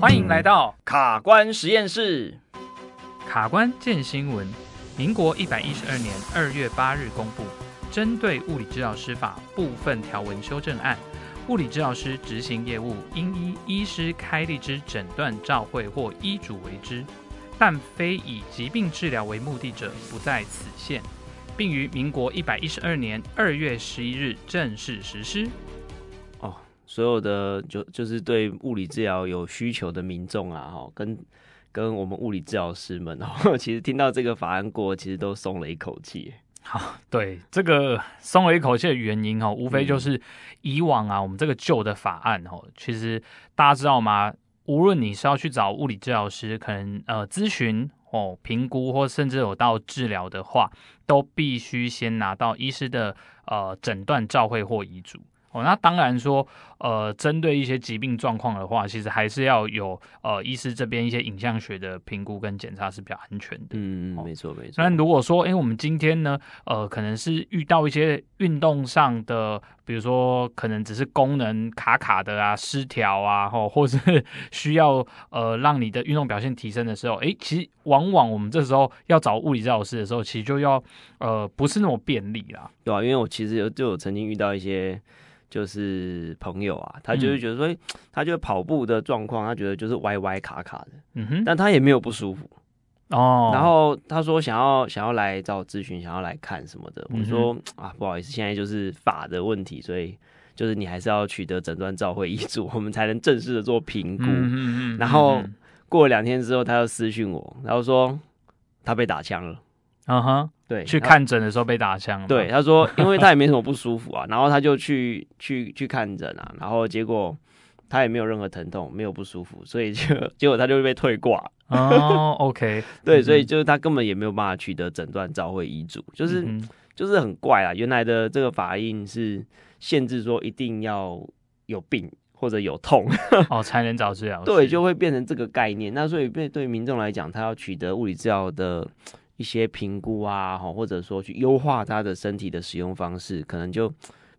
欢迎来到卡关实验室。卡关见新闻，民国一百一十二年二月八日公布，针对物理治疗师法部分条文修正案，物理治疗师执行业务应依医师开立之诊断照会或医嘱为之，但非以疾病治疗为目的者，不在此限，并于民国一百一十二年二月十一日正式实施。所有的就就是对物理治疗有需求的民众啊，哈，跟跟我们物理治疗师们 哦，其实听到这个法案过，其实都松了一口气。好，对这个松了一口气的原因哦，无非就是以往啊，我们这个旧的法案哦，其实大家知道吗？无论你是要去找物理治疗师，可能呃咨询哦、评估，或甚至有到治疗的话，都必须先拿到医师的呃诊断照会或遗嘱。哦，那当然说，呃，针对一些疾病状况的话，其实还是要有呃医师这边一些影像学的评估跟检查是比较安全的。嗯嗯，没错没错。那如果说，哎，我们今天呢，呃，可能是遇到一些运动上的，比如说可能只是功能卡卡的啊、失调啊，或或是 需要呃让你的运动表现提升的时候，哎，其实往往我们这时候要找物理治疗师的时候，其实就要呃不是那么便利啦。对啊，因为我其实有就有曾经遇到一些。就是朋友啊，他就是觉得说，嗯、他觉得跑步的状况，他觉得就是歪歪卡卡的，嗯哼，但他也没有不舒服哦。然后他说想要想要来找我咨询，想要来看什么的。嗯、我说啊，不好意思，现在就是法的问题，所以就是你还是要取得诊断照会医嘱，我们才能正式的做评估。然后过了两天之后，他又私讯我，然后说他被打枪了。嗯哼。对，去看诊的时候被打枪。对，他说，因为他也没什么不舒服啊，然后他就去去去看诊啊，然后结果他也没有任何疼痛，没有不舒服，所以就结果他就会被退挂。哦，OK，对，所以就是他根本也没有办法取得诊断召回遗嘱，就是、嗯、就是很怪啊。原来的这个法令是限制说一定要有病或者有痛哦才能找治疗，对，就会变成这个概念。那所以对对民众来讲，他要取得物理治疗的。一些评估啊，或者说去优化他的身体的使用方式，可能就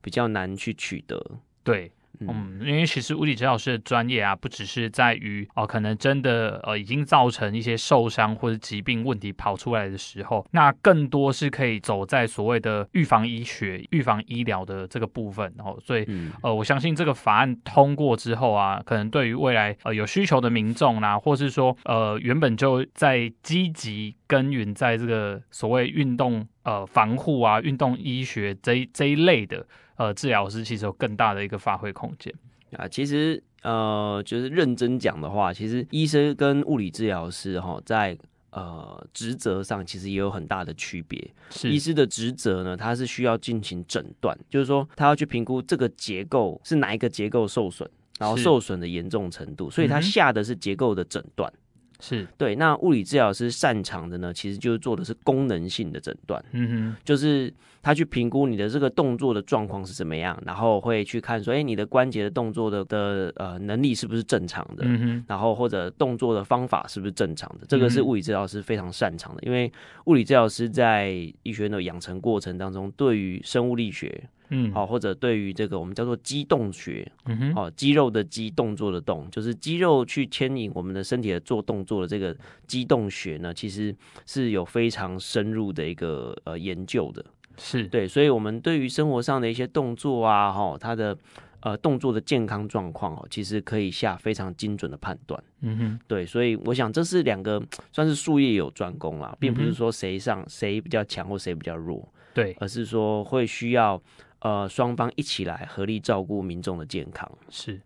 比较难去取得。对。嗯，因为其实物理治疗师的专业啊，不只是在于哦，可能真的呃已经造成一些受伤或者疾病问题跑出来的时候，那更多是可以走在所谓的预防医学、预防医疗的这个部分。然后，所以呃，我相信这个法案通过之后啊，可能对于未来呃有需求的民众啦，或是说呃原本就在积极耕耘在这个所谓运动呃防护啊、运动医学这一这一类的。呃，治疗师其实有更大的一个发挥空间啊。其实，呃，就是认真讲的话，其实医生跟物理治疗师哈，在呃职责上其实也有很大的区别。是医师的职责呢，他是需要进行诊断，就是说他要去评估这个结构是哪一个结构受损，然后受损的严重程度，所以他下的是结构的诊断。是。对，那物理治疗师擅长的呢，其实就是做的是功能性的诊断，嗯哼，就是他去评估你的这个动作的状况是怎么样，然后会去看说，哎，你的关节的动作的的呃能力是不是正常的，嗯哼，然后或者动作的方法是不是正常的，这个是物理治疗师非常擅长的，因为物理治疗师在医学院的养成过程当中，对于生物力学。嗯，好，或者对于这个我们叫做肌动学，嗯哼，好，肌肉的肌，动作的动，就是肌肉去牵引我们的身体的做动作的这个肌动学呢，其实是有非常深入的一个呃研究的，是。对，所以我们对于生活上的一些动作啊，哈，它的呃动作的健康状况哦，其实可以下非常精准的判断，嗯哼，对，所以我想这是两个算是术业有专攻啦，并不是说谁上谁比较强或谁比较弱，对，而是说会需要。呃，双方一起来合力照顾民众的健康，是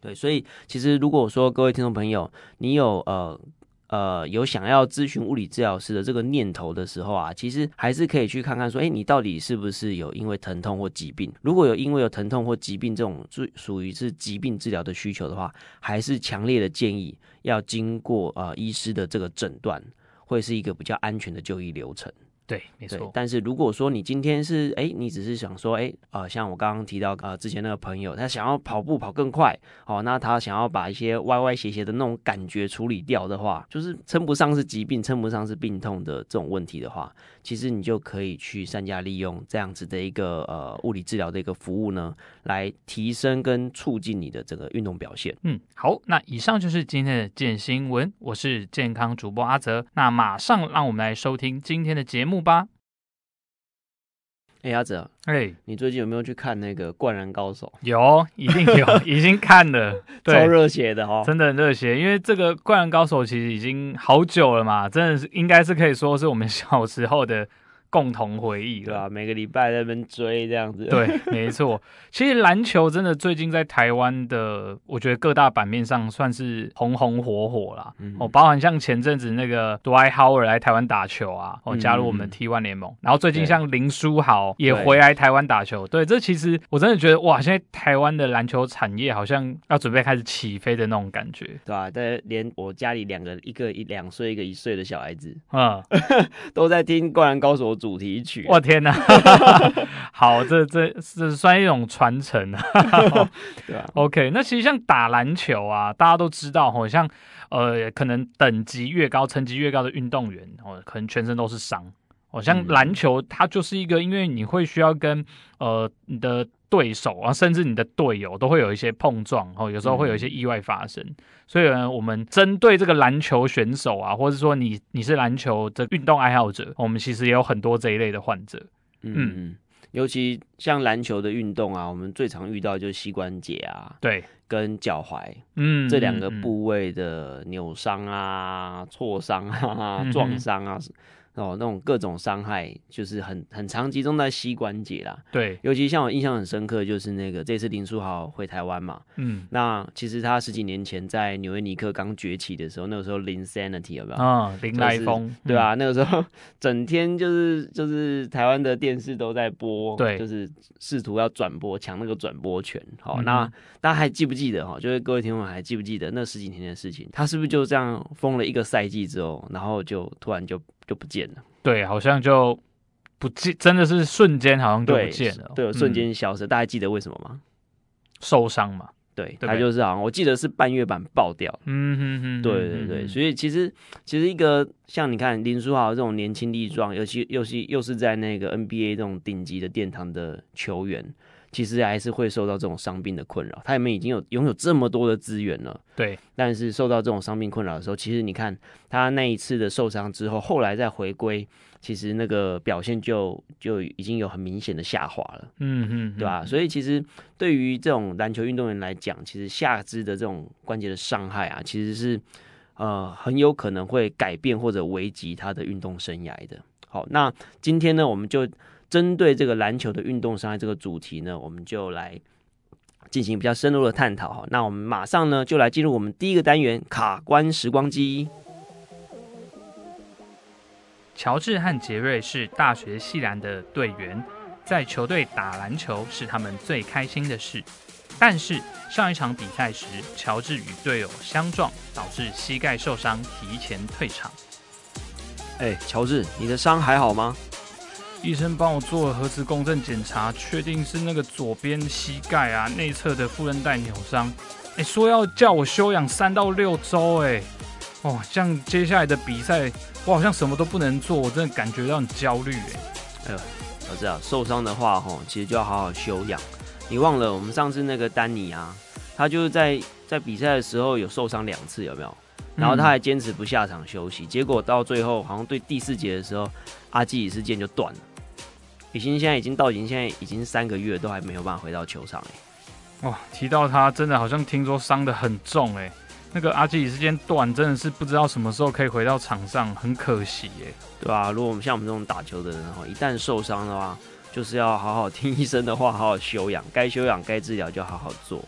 对，所以其实如果说各位听众朋友，你有呃呃有想要咨询物理治疗师的这个念头的时候啊，其实还是可以去看看说，哎，你到底是不是有因为疼痛或疾病？如果有因为有疼痛或疾病这种属属于是疾病治疗的需求的话，还是强烈的建议要经过呃医师的这个诊断，会是一个比较安全的就医流程。对，没错。但是如果说你今天是哎，你只是想说哎，呃，像我刚刚提到呃之前那个朋友，他想要跑步跑更快，哦，那他想要把一些歪歪斜斜的那种感觉处理掉的话，就是称不上是疾病，称不上是病痛的这种问题的话，其实你就可以去善加利用这样子的一个呃物理治疗的一个服务呢，来提升跟促进你的这个运动表现。嗯，好，那以上就是今天的健新闻，我是健康主播阿泽，那马上让我们来收听今天的节目吧。哎，阿哲，哎，你最近有没有去看那个《灌篮高手》？有，一定有，已经看了，对，超热血的哦，真的很热血。因为这个《灌篮高手》其实已经好久了嘛，真的是应该是可以说是我们小时候的。共同回忆，对吧？每个礼拜在那边追这样子，对，没错。其实篮球真的最近在台湾的，我觉得各大版面上算是红红火火啦。嗯、哦，包含像前阵子那个 Dwight Howard 来台湾打球啊，哦，加入我们 T1 联盟。嗯、然后最近像林书豪也回来台湾打球，对，对，这其实我真的觉得哇，现在台湾的篮球产业好像要准备开始起飞的那种感觉，对、啊？但连我家里两个，一个一两岁，一个一岁的小孩子，嗯，都在听《灌篮高手》。主题曲，我天哪！好，这这这算一种传承啊。对啊，OK。那其实像打篮球啊，大家都知道，好像呃，可能等级越高，层级越高的运动员，哦，可能全身都是伤。哦，像篮球，它就是一个，因为你会需要跟呃你的对手啊，甚至你的队友都会有一些碰撞，哦，有时候会有一些意外发生。嗯、所以呢，我们针对这个篮球选手啊，或者说你你是篮球的运动爱好者，我们其实也有很多这一类的患者。嗯嗯，尤其像篮球的运动啊，我们最常遇到就是膝关节啊，对，跟脚踝，嗯，这两个部位的扭伤啊、挫伤啊、撞伤啊。哦，那种各种伤害就是很很常集中在膝关节啦。对，尤其像我印象很深刻，就是那个这次林书豪回台湾嘛。嗯。那其实他十几年前在纽约尼克刚崛起的时候，那个时候林 Sanity 有没有？啊，林来疯，对吧？那个时候 整天就是就是台湾的电视都在播，对，就是试图要转播抢那个转播权。好，那大家还记不记得哈？就是各位听众还记不记得那十几年的事情？他是不是就这样封了一个赛季之后，然后就突然就。就不见了，对，好像就不见，真的是瞬间，好像就不见了，对，对，瞬间消失。嗯、大家记得为什么吗？受伤嘛，对他就是好像我记得是半月板爆掉，嗯哼哼，对对对，所以其实其实一个像你看林书豪这种年轻力壮，尤其尤其又是在那个 NBA 这种顶级的殿堂的球员。其实还是会受到这种伤病的困扰，他们已经有拥有这么多的资源了，对。但是受到这种伤病困扰的时候，其实你看他那一次的受伤之后，后来再回归，其实那个表现就就已经有很明显的下滑了，嗯嗯，对吧？所以其实对于这种篮球运动员来讲，其实下肢的这种关节的伤害啊，其实是呃很有可能会改变或者危及他的运动生涯的。好，那今天呢，我们就。针对这个篮球的运动伤害这个主题呢，我们就来进行比较深入的探讨哈。那我们马上呢就来进入我们第一个单元——卡关时光机。乔治和杰瑞是大学系篮的队员，在球队打篮球是他们最开心的事。但是上一场比赛时，乔治与队友相撞，导致膝盖受伤，提前退场。哎，乔治，你的伤还好吗？医生帮我做了核磁共振检查，确定是那个左边膝盖啊内侧的副韧带扭伤。哎，说要叫我休养三到六周。哎，哦，这样接下来的比赛，我好像什么都不能做，我真的感觉到很焦虑。哎，哎呦，我知道受伤的话，吼，其实就要好好休养。你忘了我们上次那个丹尼啊，他就是在在比赛的时候有受伤两次，有没有？然后他还坚持不下场休息，嗯、结果到最后好像对第四节的时候，阿基里斯腱就断了。已经现在已经到已经现在已经三个月都还没有办法回到球场哎，哇！提到他真的好像听说伤得很重哎，那个阿基里斯间断真的是不知道什么时候可以回到场上，很可惜哎，对吧、啊？如果我们像我们这种打球的人哈，一旦受伤的话，就是要好好听 医生的话，好好休养，该休养该治疗就好好做。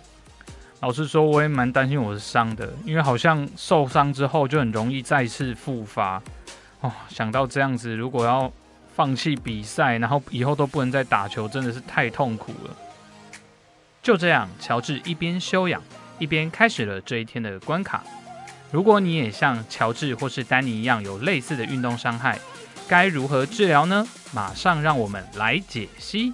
老实说，我也蛮担心我是伤的，因为好像受伤之后就很容易再次复发哦。想到这样子，如果要放弃比赛，然后以后都不能再打球，真的是太痛苦了。就这样，乔治一边休养，一边开始了这一天的关卡。如果你也像乔治或是丹尼一样有类似的运动伤害，该如何治疗呢？马上让我们来解析。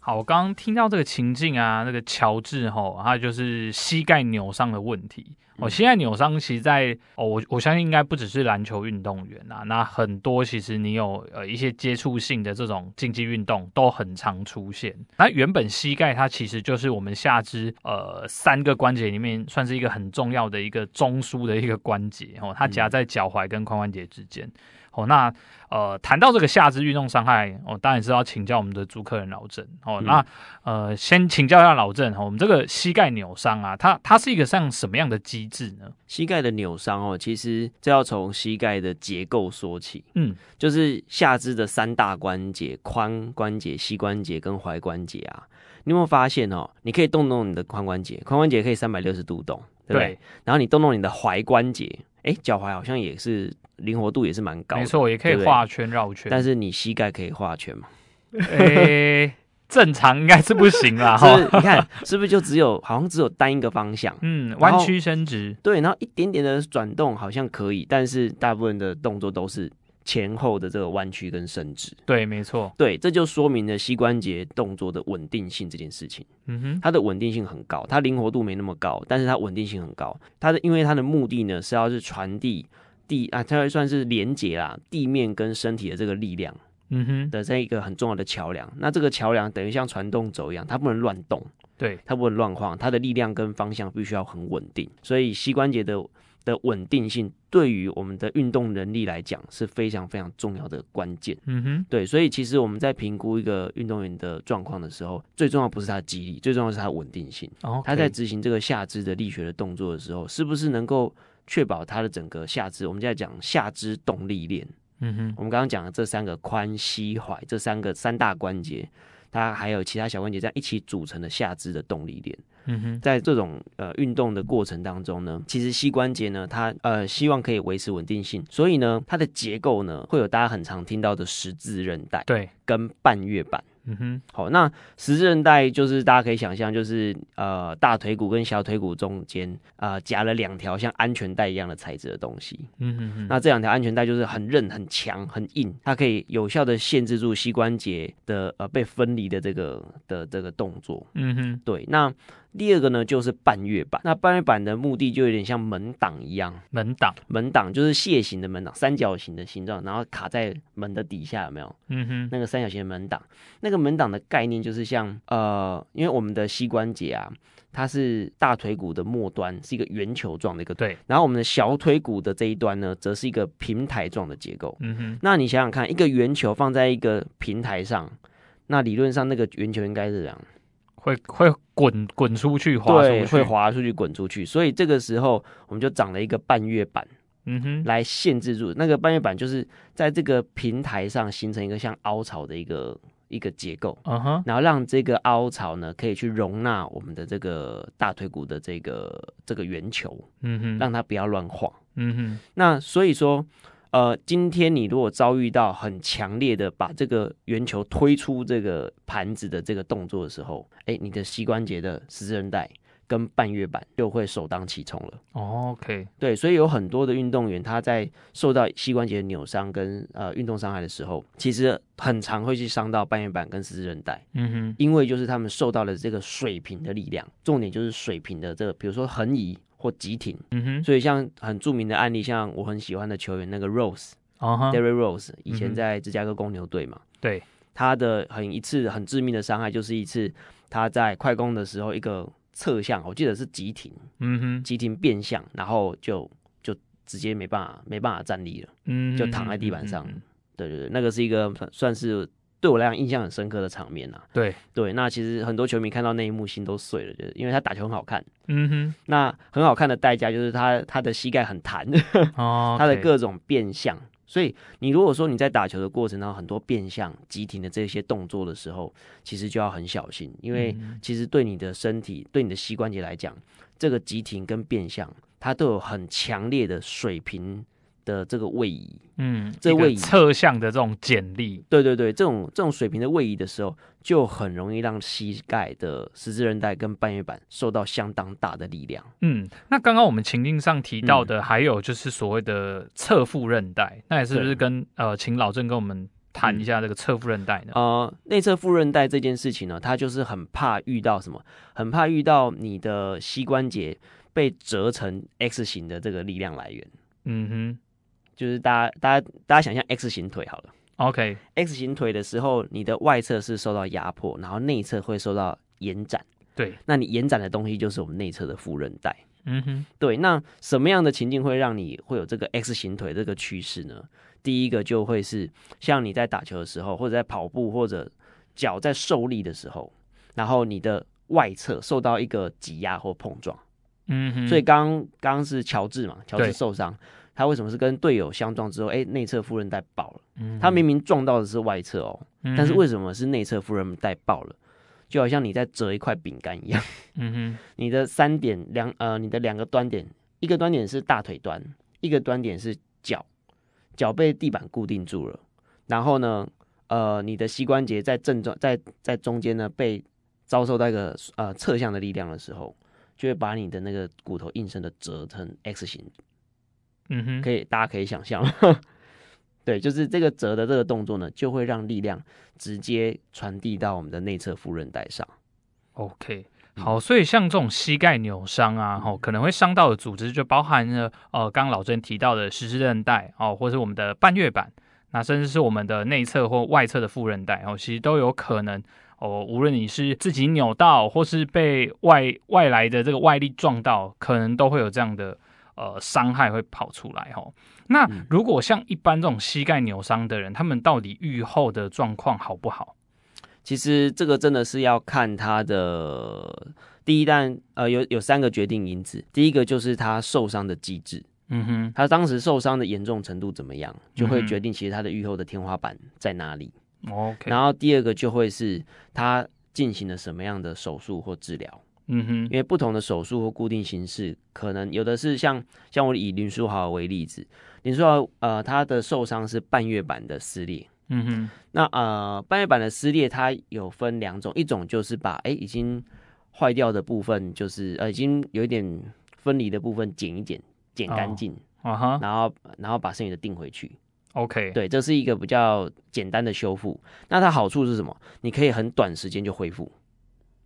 好，我刚刚听到这个情境啊，那个乔治吼，他就是膝盖扭伤的问题。哦，膝盖扭伤，其实在哦，我我相信应该不只是篮球运动员啊，那很多其实你有呃一些接触性的这种竞技运动都很常出现。那原本膝盖它其实就是我们下肢呃三个关节里面算是一个很重要的一个中枢的一个关节哦，它夹在脚踝跟髋关节之间。哦，那呃，谈到这个下肢运动伤害，哦，当然是要请教我们的主客人老郑。哦，嗯、那呃，先请教一下老郑，哦，我们这个膝盖扭伤啊，它它是一个像什么样的机制呢？膝盖的扭伤哦，其实这要从膝盖的结构说起。嗯，就是下肢的三大关节：髋关节、膝关节跟踝关节啊。你有没有发现哦？你可以动动你的髋关节，髋关节可以三百六十度动，对不对？对，然后你动动你的踝关节，哎，脚踝好像也是。灵活度也是蛮高的，没错，也可以画圈绕圈。但是你膝盖可以画圈吗？诶，正常应该是不行啦。哈，你看是不是就只有好像只有单一个方向？嗯，弯曲伸直。对，然后一点点的转动好像可以，但是大部分的动作都是。前后的这个弯曲跟伸直，对，没错，对，这就说明了膝关节动作的稳定性这件事情。嗯哼，它的稳定性很高，它灵活度没那么高，但是它稳定性很高。它的因为它的目的呢是要是传递地啊，它会算是连接啦地面跟身体的这个力量。嗯哼，的这一个很重要的桥梁。那这个桥梁等于像传动轴一样，它不能乱动，对，它不能乱晃，它的力量跟方向必须要很稳定。所以膝关节的。的稳定性对于我们的运动能力来讲是非常非常重要的关键。嗯哼，对，所以其实我们在评估一个运动员的状况的时候，最重要不是他的肌力，最重要是他的稳定性。Okay. 他在执行这个下肢的力学的动作的时候，是不是能够确保他的整个下肢？我们在讲下肢动力链。嗯哼，我们刚刚讲的这三个髋、膝、踝这三个三大关节，它还有其他小关节这样一起组成的下肢的动力链。嗯哼，在这种呃运动的过程当中呢，其实膝关节呢，它呃希望可以维持稳定性，所以呢，它的结构呢会有大家很常听到的十字韧带，对，跟半月板。嗯哼，好，那十字韧带就是大家可以想象，就是呃大腿骨跟小腿骨中间啊夹了两条像安全带一样的材质的东西。嗯哼哼，那这两条安全带就是很韧、很强、很硬，它可以有效的限制住膝关节的呃被分离的这个的这个动作。嗯哼，对，那。第二个呢，就是半月板。那半月板的目的就有点像门挡一样，门挡，门挡就是楔形的门挡，三角形的形状，然后卡在门的底下，有没有？嗯哼，那个三角形的门挡，那个门挡的概念就是像呃，因为我们的膝关节啊，它是大腿骨的末端是一个圆球状的一个，对，然后我们的小腿骨的这一端呢，则是一个平台状的结构。嗯哼，那你想想看，一个圆球放在一个平台上，那理论上那个圆球应该是这样。会会滚滚出去，滑出去，对，会滑出去，滚出去。所以这个时候，我们就长了一个半月板，嗯哼，来限制住那个半月板，就是在这个平台上形成一个像凹槽的一个一个结构，嗯哼，然后让这个凹槽呢可以去容纳我们的这个大腿骨的这个这个圆球，嗯哼，让它不要乱晃，嗯哼。那所以说。呃，今天你如果遭遇到很强烈的把这个圆球推出这个盘子的这个动作的时候，哎，你的膝关节的十字韧带跟半月板就会首当其冲了。哦，OK，对，所以有很多的运动员他在受到膝关节扭伤跟呃运动伤害的时候，其实很常会去伤到半月板跟十字韧带。嗯哼，因为就是他们受到了这个水平的力量，重点就是水平的这个，比如说横移。或急停，嗯哼，所以像很著名的案例，像我很喜欢的球员那个 Rose，Derrick Rose，以前在芝加哥公牛队嘛，对，他的很一次很致命的伤害，就是一次他在快攻的时候一个侧向，我记得是急停，嗯哼，急停变向，然后就就直接没办法没办法站立了，嗯，就躺在地板上，对对对，那个是一个算是。对我来讲印象很深刻的场面呐、啊，对。对，那其实很多球迷看到那一幕心都碎了，就是因为他打球很好看，嗯哼，那很好看的代价就是他他的膝盖很弹，哦，他的各种变相，所以你如果说你在打球的过程当中很多变相、急停的这些动作的时候，其实就要很小心，因为其实对你的身体、对你的膝关节来讲，这个急停跟变相它都有很强烈的水平的这个位移，嗯，这位移侧向的这种剪力，对对对，这种这种水平的位移的时候，就很容易让膝盖的十字韧带跟半月板受到相当大的力量。嗯，那刚刚我们情境上提到的，还有就是所谓的侧副韧带，嗯、那也是不是跟呃，请老郑跟我们谈一下这个侧副韧带呢？呃，内侧副韧带这件事情呢，它就是很怕遇到什么，很怕遇到你的膝关节被折成 X 型的这个力量来源。嗯哼。就是大家，大家，大家想象 X 型腿好了。OK，X 型腿的时候，你的外侧是受到压迫，然后内侧会受到延展。对，那你延展的东西就是我们内侧的副韧带。嗯哼，对。那什么样的情境会让你会有这个 X 型腿这个趋势呢？第一个就会是像你在打球的时候，或者在跑步，或者脚在受力的时候，然后你的外侧受到一个挤压或碰撞。嗯哼，所以刚刚是乔治嘛，乔治受伤。他为什么是跟队友相撞之后，哎、欸，内侧副韧带爆了？嗯，他明明撞到的是外侧哦，嗯、但是为什么是内侧副韧带爆了？就好像你在折一块饼干一样。嗯哼，你的三点两呃，你的两个端点，一个端点是大腿端，一个端点是脚，脚被地板固定住了。然后呢，呃，你的膝关节在正中在在中间呢，被遭受到一个呃侧向的力量的时候，就会把你的那个骨头硬生的折成 X 型。嗯哼，可以，大家可以想象，对，就是这个折的这个动作呢，就会让力量直接传递到我们的内侧副韧带上。OK，好，所以像这种膝盖扭伤啊，吼，可能会伤到的组织就包含了，呃，刚刚老郑提到的十字韧带哦，或是我们的半月板，那甚至是我们的内侧或外侧的副韧带哦，其实都有可能哦，无论你是自己扭到，或是被外外来的这个外力撞到，可能都会有这样的。呃，伤害会跑出来哦。那如果像一般这种膝盖扭伤的人，他们到底愈后的状况好不好？其实这个真的是要看他的第一单，呃，有有三个决定因子。第一个就是他受伤的机制，嗯哼，他当时受伤的严重程度怎么样，就会决定其实他的愈后的天花板在哪里。OK，然后第二个就会是他进行了什么样的手术或治疗。嗯哼，因为不同的手术或固定形式，可能有的是像像我以林书豪为例子，林书豪呃他的受伤是半月板的撕裂，嗯哼，那呃半月板的撕裂它有分两种，一种就是把哎已经坏掉的部分，就是呃已经有一点分离的部分剪一剪，剪干净，啊哈，然后然后把剩余的钉回去，OK，对，这是一个比较简单的修复。那它好处是什么？你可以很短时间就恢复。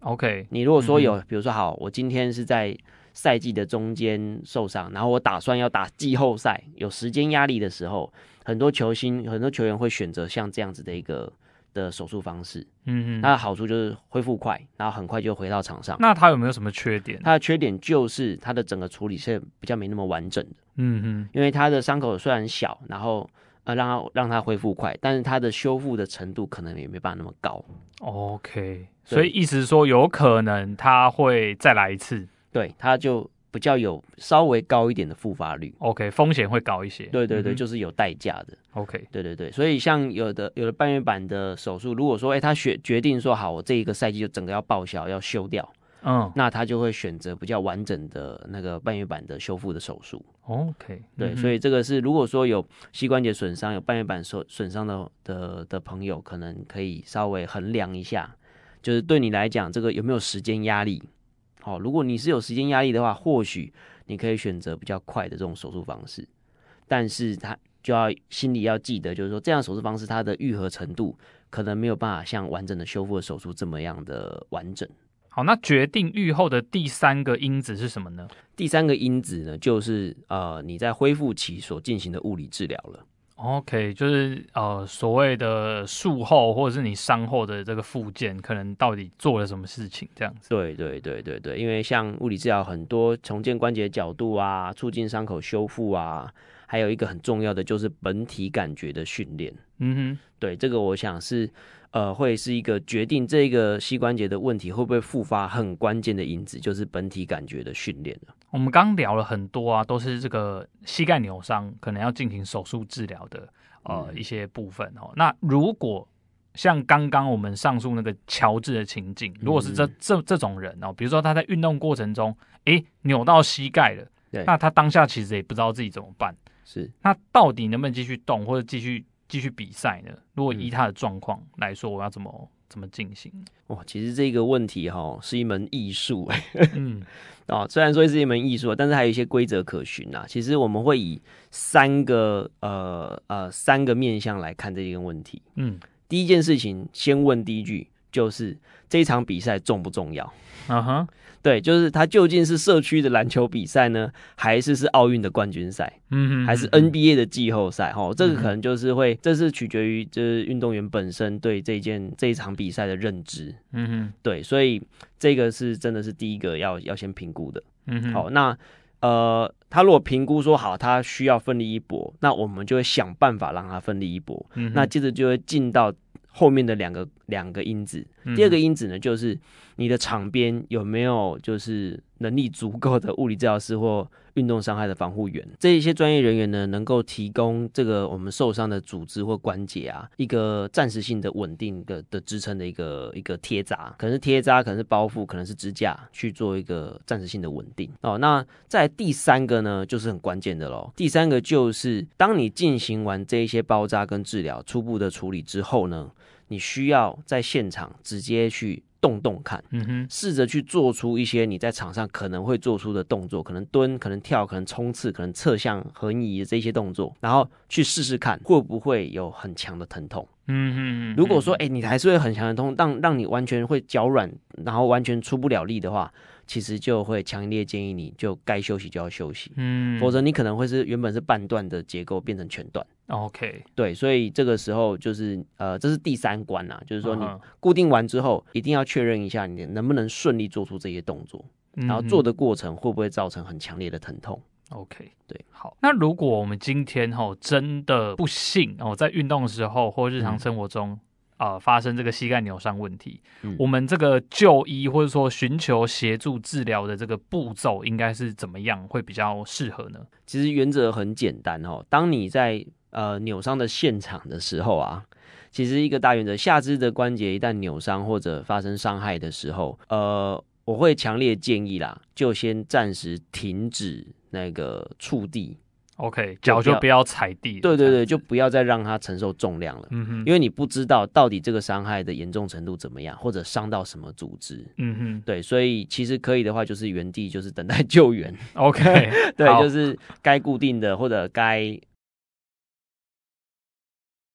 OK，你如果说有，嗯、比如说好，我今天是在赛季的中间受伤，然后我打算要打季后赛，有时间压力的时候，很多球星、很多球员会选择像这样子的一个的手术方式。嗯嗯，它的好处就是恢复快，然后很快就回到场上。那它有没有什么缺点？它的缺点就是它的整个处理是比较没那么完整的。嗯嗯，因为它的伤口虽然小，然后呃让它让它恢复快，但是它的修复的程度可能也没办法那么高。OK。所以意思是说，有可能它会再来一次，对，它就比较有稍微高一点的复发率，OK，风险会高一些，对对对，嗯、就是有代价的，OK，对对对，所以像有的有的半月板的手术，如果说哎、欸、他选决定说好，我这一个赛季就整个要报销要修掉，嗯，那他就会选择比较完整的那个半月板的修复的手术，OK，对，嗯、所以这个是如果说有膝关节损伤、有半月板损损伤的的的朋友，可能可以稍微衡量一下。就是对你来讲，这个有没有时间压力？好，如果你是有时间压力的话，或许你可以选择比较快的这种手术方式。但是他就要心里要记得，就是说这样手术方式它的愈合程度可能没有办法像完整的修复的手术这么样的完整。好，那决定愈后的第三个因子是什么呢？第三个因子呢，就是呃你在恢复期所进行的物理治疗了。OK，就是呃所谓的术后或者是你伤后的这个复健，可能到底做了什么事情这样子？对对对对对，因为像物理治疗很多重建关节角度啊，促进伤口修复啊，还有一个很重要的就是本体感觉的训练。嗯哼，对，这个我想是。呃，会是一个决定这个膝关节的问题会不会复发很关键的因子，就是本体感觉的训练。我们刚聊了很多啊，都是这个膝盖扭伤可能要进行手术治疗的呃、嗯、一些部分哦。那如果像刚刚我们上述那个乔治的情景，如果是这这这种人哦，比如说他在运动过程中，诶扭到膝盖了，对，那他当下其实也不知道自己怎么办。是，那到底能不能继续动或者继续继续比赛呢？如果以他的状况来说，我要怎么怎么进行？哇，其实这个问题哈是一门艺术哎。嗯，啊，虽然说是一门艺术，但是还有一些规则可循啊。其实我们会以三个呃呃三个面向来看这个问题。嗯，第一件事情，先问第一句，就是这场比赛重不重要？啊哈。对，就是它究竟是社区的篮球比赛呢，还是是奥运的冠军赛？嗯哼，还是 NBA 的季后赛？哈、嗯，这个可能就是会，这是取决于就是运动员本身对这件这一场比赛的认知。嗯哼，对，所以这个是真的是第一个要要先评估的。嗯哼，好，那呃，他如果评估说好，他需要奋力一搏，那我们就会想办法让他奋力一搏。嗯，那接着就会进到。后面的两个两个因子，第二个因子呢，就是你的场边有没有就是能力足够的物理治疗师或运动伤害的防护员，这一些专业人员呢，能够提供这个我们受伤的组织或关节啊，一个暂时性的稳定的的支撑的一个一个贴扎，可能是贴扎，可能是包覆，可能是支架，去做一个暂时性的稳定哦。那在第三个呢，就是很关键的喽。第三个就是当你进行完这一些包扎跟治疗初步的处理之后呢，你需要在现场直接去动动看，嗯哼，试着去做出一些你在场上可能会做出的动作，可能蹲，可能跳，可能冲刺，可能侧向横移的这些动作，然后去试试看会不会有很强的疼痛，嗯哼。如果说，哎、欸，你还是会很强的痛，让让你完全会脚软，然后完全出不了力的话。其实就会强烈建议你就该休息就要休息，嗯，否则你可能会是原本是半段的结构变成全段。OK，对，所以这个时候就是呃，这是第三关啊，就是说你固定完之后，一定要确认一下你能不能顺利做出这些动作，然后做的过程会不会造成很强烈的疼痛。OK，对，好。那如果我们今天吼真的不幸哦，在运动的时候或日常生活中。嗯呃，发生这个膝盖扭伤问题，嗯，我们这个就医或者说寻求协助治疗的这个步骤应该是怎么样会比较适合呢？其实原则很简单哦。当你在呃扭伤的现场的时候啊，其实一个大原则，下肢的关节一旦扭伤或者发生伤害的时候，呃，我会强烈建议啦，就先暂时停止那个触地。OK，脚就不要踩地。对对对，就不要再让它承受重量了。嗯哼，因为你不知道到底这个伤害的严重程度怎么样，或者伤到什么组织。嗯哼，对，所以其实可以的话，就是原地就是等待 救援。OK，对，就是该固定的或者该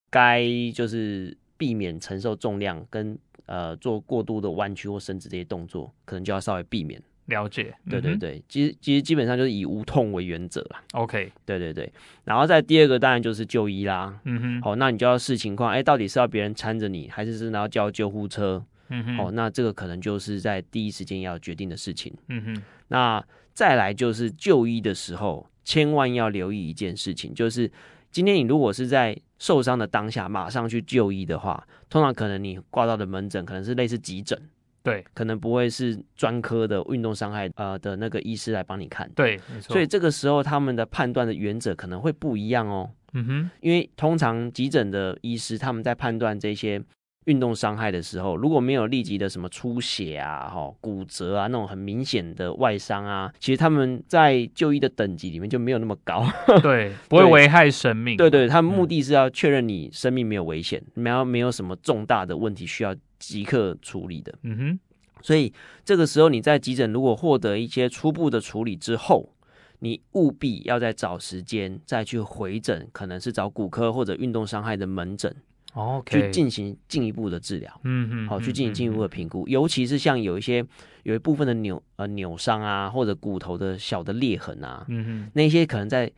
该就是避免承受重量跟呃做过度的弯曲或伸直这些动作，可能就要稍微避免。了解，对对对，嗯、其实其实基本上就是以无痛为原则啦。OK，对对对，然后再第二个当然就是就医啦。嗯哼，好，那你就要视情况，哎，到底是要别人搀着你，还是是然后叫救护车？嗯哼，哦，那这个可能就是在第一时间要决定的事情。嗯哼，那再来就是就医的时候，千万要留意一件事情，就是今天你如果是在受伤的当下马上去就医的话，通常可能你挂到的门诊可能是类似急诊。对，可能不会是专科的运动伤害呃的那个医师来帮你看。对，没错。所以这个时候他们的判断的原则可能会不一样哦。嗯哼，因为通常急诊的医师他们在判断这些运动伤害的时候，如果没有立即的什么出血啊、哈骨折啊那种很明显的外伤啊，其实他们在就医的等级里面就没有那么高。对，不会危害生命。对，对对，他们目的是要确认你生命没有危险，没有没有什么重大的问题需要。即刻处理的，嗯哼，所以这个时候你在急诊如果获得一些初步的处理之后，你务必要再找时间再去回诊，可能是找骨科或者运动伤害的门诊，OK，去进行进一步的治疗，嗯哼，好，去进行进一步的评估，尤其是像有一些有一部分的扭呃扭伤啊，或者骨头的小的裂痕啊，嗯哼，那些可能在。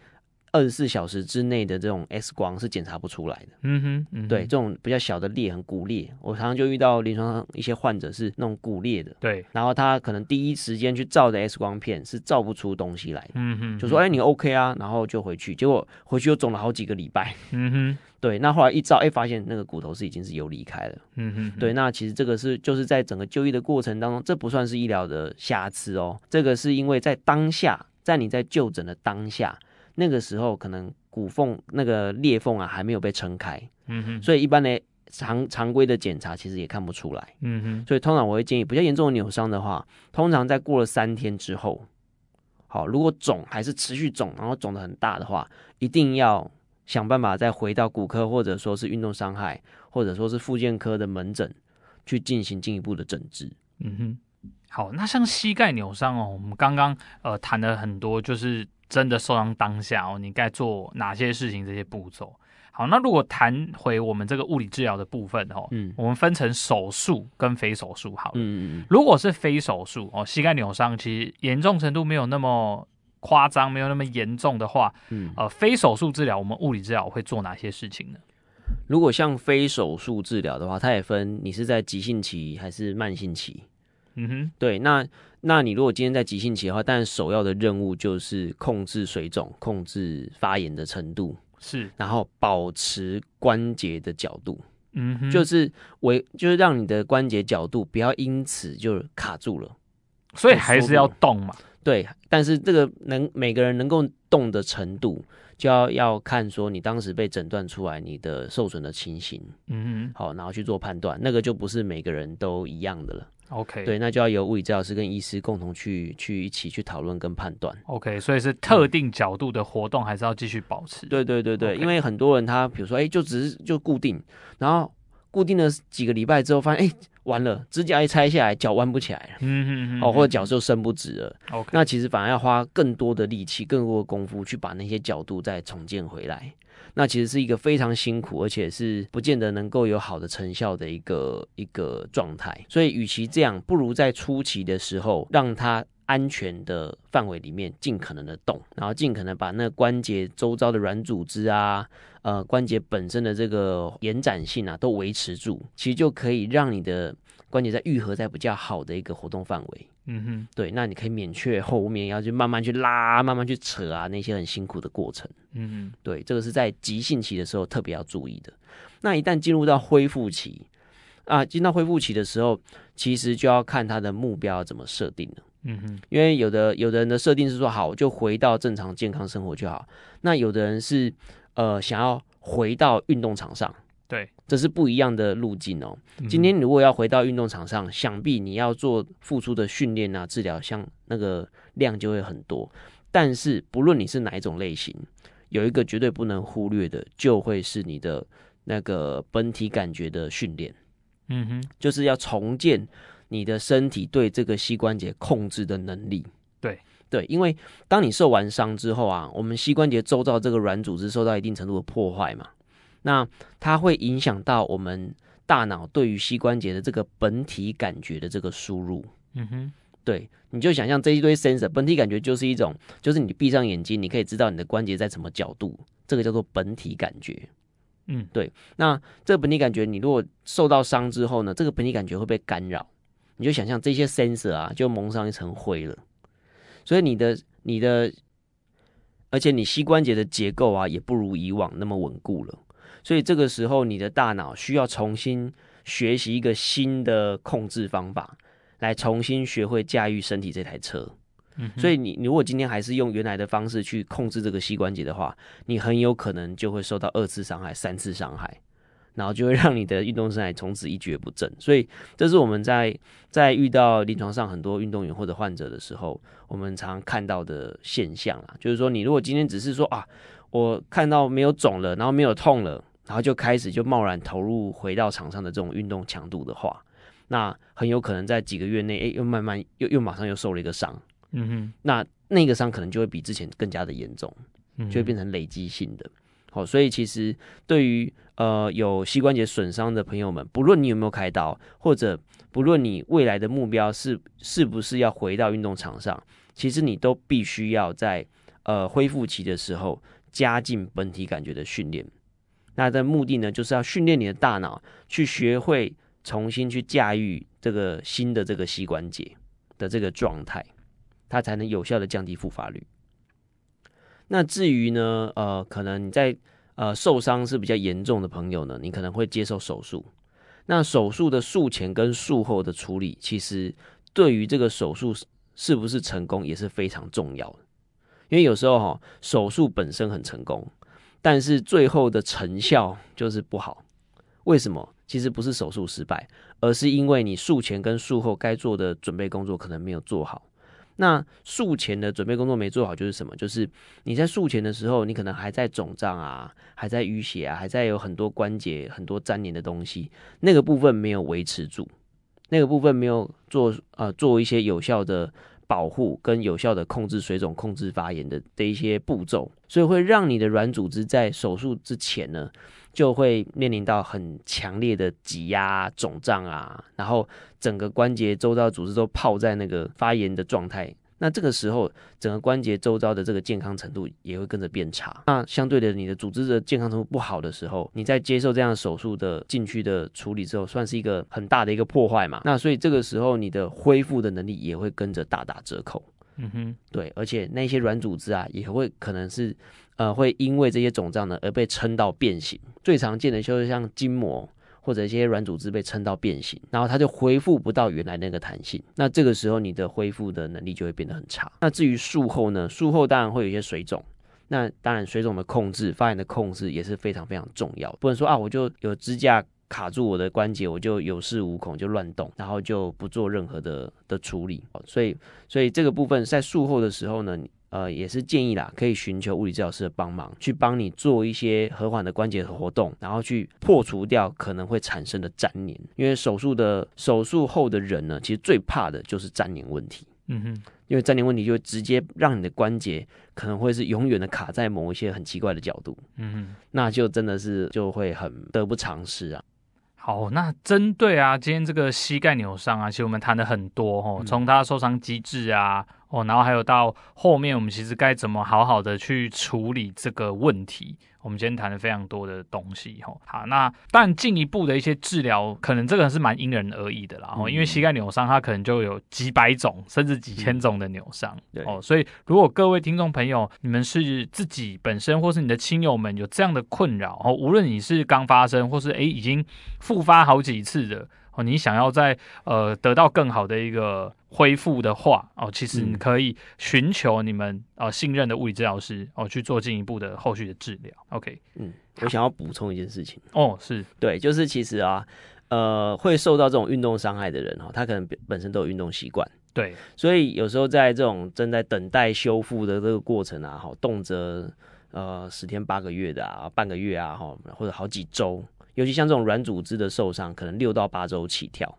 二十四小时之内的这种 X 光是检查不出来的。嗯哼，嗯哼，对，这种比较小的裂痕、骨裂，我常常就遇到临床上一些患者是那种骨裂的。对，然后他可能第一时间去照的 X 光片是照不出东西来的。嗯哼，就说哎、欸，你 OK 啊，然后就回去，结果回去又肿了好几个礼拜。嗯哼，对，那后来一照，哎、欸，发现那个骨头是已经是有离开了。嗯哼，对，那其实这个是就是在整个就医的过程当中，这不算是医疗的瑕疵哦，这个是因为在当下，在你在就诊的当下。那个时候可能骨缝那个裂缝啊还没有被撑开，嗯哼，所以一般的常常规的检查其实也看不出来，嗯哼，所以通常我会建议比较严重的扭伤的话，通常在过了三天之后，好，如果肿还是持续肿，然后肿的很大的话，一定要想办法再回到骨科或者说是运动伤害，或者说是复健科的门诊去进行进一步的诊治。嗯哼。好，那像膝盖扭伤哦，我们刚刚呃谈了很多，就是真的受伤当下哦，你该做哪些事情？这些步骤。好，那如果谈回我们这个物理治疗的部分哦，嗯，我们分成手术跟非手术好了。嗯嗯，如果是非手术哦，膝盖扭伤其实严重程度没有那么夸张，没有那么严重的话，嗯，呃，非手术治疗，我们物理治疗会做哪些事情呢？如果像非手术治疗的话，它也分你是在急性期还是慢性期。嗯哼，对，那那你如果今天在急性期的话，但首要的任务就是控制水肿，控制发炎的程度，是，然后保持关节的角度，嗯哼，就是维，就是让你的关节角度不要因此就卡住了，所以还是要动嘛，对，但是这个能每个人能够动的程度，就要要看说你当时被诊断出来你的受损的情形，嗯哼，好，然后去做判断，那个就不是每个人都一样的了。OK，对，那就要由物理治疗师跟医师共同去去一起去讨论跟判断。OK，所以是特定角度的活动还是要继续保持？对对对对.因为很多人他比如说，哎，就只是就固定，然后固定了几个礼拜之后，发现哎，完了，指甲一拆下来，脚弯不起来了，嗯嗯嗯，哦，或者脚就伸不直了。OK，那其实反而要花更多的力气、更多的功夫去把那些角度再重建回来。那其实是一个非常辛苦，而且是不见得能够有好的成效的一个一个状态。所以，与其这样，不如在初期的时候，让它安全的范围里面尽可能的动，然后尽可能把那关节周遭的软组织啊，呃，关节本身的这个延展性啊，都维持住，其实就可以让你的关节在愈合在比较好的一个活动范围。嗯哼，对，那你可以免却后面要去慢慢去拉、慢慢去扯啊，那些很辛苦的过程。嗯哼，对，这个是在急性期的时候特别要注意的。那一旦进入到恢复期啊，进到恢复期的时候，其实就要看他的目标怎么设定了。嗯哼，因为有的有的人的设定是说，好，就回到正常健康生活就好。那有的人是呃想要回到运动场上。对，这是不一样的路径哦。今天如果要回到运动场上，嗯、想必你要做付出的训练啊、治疗，像那个量就会很多。但是不论你是哪一种类型，有一个绝对不能忽略的，就会是你的那个本体感觉的训练。嗯哼，就是要重建你的身体对这个膝关节控制的能力。对对，因为当你受完伤之后啊，我们膝关节周遭这个软组织受到一定程度的破坏嘛。那它会影响到我们大脑对于膝关节的这个本体感觉的这个输入。嗯哼，对，你就想象这一堆 sensor，本体感觉就是一种，就是你闭上眼睛，你可以知道你的关节在什么角度，这个叫做本体感觉。嗯，对。那这个本体感觉，你如果受到伤之后呢，这个本体感觉会被干扰，你就想象这些 sensor 啊，就蒙上一层灰了。所以你的你的，而且你膝关节的结构啊，也不如以往那么稳固了。所以这个时候，你的大脑需要重新学习一个新的控制方法，来重新学会驾驭身体这台车。嗯，所以你，你如果今天还是用原来的方式去控制这个膝关节的话，你很有可能就会受到二次伤害、三次伤害，然后就会让你的运动生涯从此一蹶不振。所以，这是我们在在遇到临床上很多运动员或者患者的时候，我们常看到的现象啊，就是说，你如果今天只是说啊，我看到没有肿了，然后没有痛了。然后就开始就贸然投入回到场上的这种运动强度的话，那很有可能在几个月内，哎，又慢慢又又马上又受了一个伤，嗯哼，那那个伤可能就会比之前更加的严重，就会变成累积性的。哦，所以其实对于呃有膝关节损伤的朋友们，不论你有没有开刀，或者不论你未来的目标是是不是要回到运动场上，其实你都必须要在呃恢复期的时候加进本体感觉的训练。那的目的呢，就是要训练你的大脑，去学会重新去驾驭这个新的这个膝关节的这个状态，它才能有效的降低复发率。那至于呢，呃，可能你在呃受伤是比较严重的朋友呢，你可能会接受手术。那手术的术前跟术后的处理，其实对于这个手术是不是成功也是非常重要的，因为有时候哈，手术本身很成功。但是最后的成效就是不好，为什么？其实不是手术失败，而是因为你术前跟术后该做的准备工作可能没有做好，那术前的准备工作没做好，就是什么？就是你在术前的时候，你可能还在肿胀啊，还在淤血啊，还在有很多关节很多粘连的东西，那个部分没有维持住，那个部分没有做呃做一些有效的保护跟有效的控制水肿、控制发炎的的一些步骤，所以会让你的软组织在手术之前呢，就会面临到很强烈的挤压、肿胀啊，然后整个关节周遭组织都泡在那个发炎的状态。那这个时候，整个关节周遭的这个健康程度也会跟着变差。那相对的，你的组织的健康程度不好的时候，你在接受这样手术的禁区的处理之后，算是一个很大的一个破坏嘛。那所以这个时候，你的恢复的能力也会跟着大打折扣。嗯哼，对，而且那些软组织啊，也会可能是。呃，会因为这些肿胀呢而被撑到变形。最常见的就是像筋膜或者一些软组织被撑到变形，然后它就恢复不到原来那个弹性。那这个时候你的恢复的能力就会变得很差。那至于术后呢，术后当然会有一些水肿。那当然水肿的控制、发炎的控制也是非常非常重要。不能说啊，我就有支架卡住我的关节，我就有恃无恐就乱动，然后就不做任何的的处理。所以，所以这个部分在术后的时候呢。呃，也是建议啦，可以寻求物理治疗师的帮忙，去帮你做一些和缓的关节活动，然后去破除掉可能会产生的粘连。因为手术的手术后的人呢，其实最怕的就是粘连问题。嗯哼，因为粘连问题就会直接让你的关节可能会是永远的卡在某一些很奇怪的角度。嗯哼，那就真的是就会很得不偿失啊。好，那针对啊，今天这个膝盖扭伤啊，其实我们谈的很多哦，从它受伤机制啊。哦，然后还有到后面，我们其实该怎么好好的去处理这个问题？我们今天谈了非常多的东西，吼。好，那但进一步的一些治疗，可能这个是蛮因人而异的啦。哦，因为膝盖扭伤，它可能就有几百种甚至几千种的扭伤。对哦，所以如果各位听众朋友，你们是自己本身或是你的亲友们有这样的困扰，哦，无论你是刚发生或是诶已经复发好几次的。哦，你想要在呃得到更好的一个恢复的话，哦，其实你可以寻求你们呃信任的物理治疗师哦去做进一步的后续的治疗。OK，嗯，我想要补充一件事情。哦，是。对，就是其实啊，呃，会受到这种运动伤害的人哈，他可能本身都有运动习惯，对，所以有时候在这种正在等待修复的这个过程啊，好，动辄呃十天八个月的啊，半个月啊，哈，或者好几周。尤其像这种软组织的受伤，可能六到八周起跳，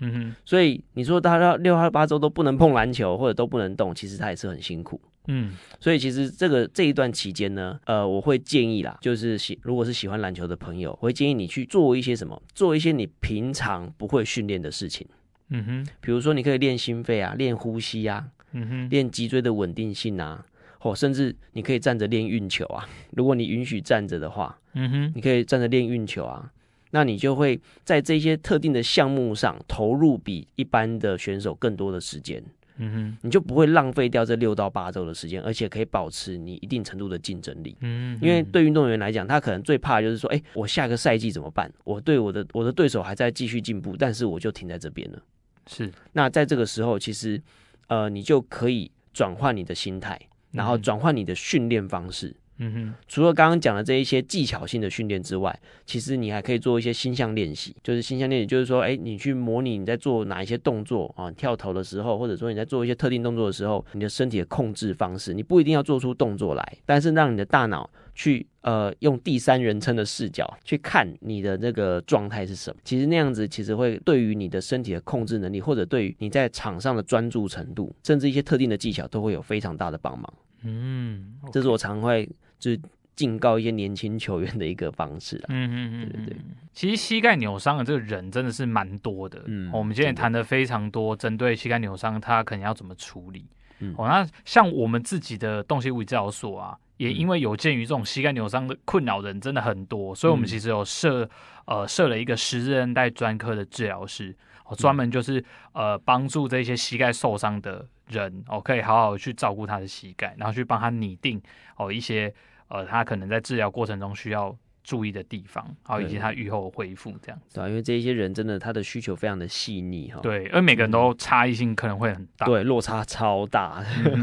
嗯哼，所以你说他要六到八周都不能碰篮球或者都不能动，其实他也是很辛苦，嗯，所以其实这个这一段期间呢，呃，我会建议啦，就是喜如果是喜欢篮球的朋友，我会建议你去做一些什么，做一些你平常不会训练的事情，嗯哼，比如说你可以练心肺啊，练呼吸啊，嗯哼，练脊椎的稳定性啊。哦，甚至你可以站着练运球啊，如果你允许站着的话，嗯哼，你可以站着练运球啊，那你就会在这些特定的项目上投入比一般的选手更多的时间，嗯哼，你就不会浪费掉这六到八周的时间，而且可以保持你一定程度的竞争力，嗯哼，因为对运动员来讲，他可能最怕就是说，哎，我下个赛季怎么办？我对我的我的对手还在继续进步，但是我就停在这边了，是，那在这个时候，其实呃，你就可以转换你的心态。然后转换你的训练方式，嗯哼，除了刚刚讲的这一些技巧性的训练之外，其实你还可以做一些心象练习，就是心象练习，就是说，哎，你去模拟你在做哪一些动作啊，跳投的时候，或者说你在做一些特定动作的时候，你的身体的控制方式，你不一定要做出动作来，但是让你的大脑去呃用第三人称的视角去看你的那个状态是什么，其实那样子其实会对于你的身体的控制能力，或者对于你在场上的专注程度，甚至一些特定的技巧，都会有非常大的帮忙。嗯，okay. 这是我常会就是警告一些年轻球员的一个方式。嗯嗯嗯，对对对。其实膝盖扭伤的这个人真的是蛮多的。嗯，我们今天也谈的非常多，针对膝盖扭伤，他可能要怎么处理。嗯，哦，那像我们自己的动协物理治疗所啊，也因为有鉴于这种膝盖扭伤的困扰人真的很多，所以我们其实有设呃设了一个十字韧带专科的治疗师。哦，专门就是呃帮助这些膝盖受伤的人哦，可以好好去照顾他的膝盖，然后去帮他拟定哦一些呃他可能在治疗过程中需要注意的地方好以及他愈后恢复这样子啊因为这一些人真的他的需求非常的细腻哈对而每个人都差异性可能会很大对落差超大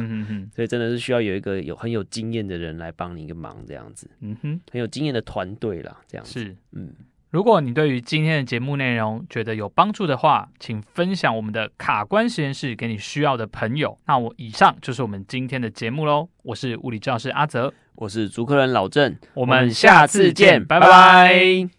所以真的是需要有一个有很有经验的人来帮你一个忙这样子嗯哼很有经验的团队啦这样子是嗯。如果你对于今天的节目内容觉得有帮助的话请分享我们的卡关实验室给你需要的朋友。那我以上就是我们今天的节目喽我是物理治疗师阿泽。我是主客人老郑，我们下次见，拜拜。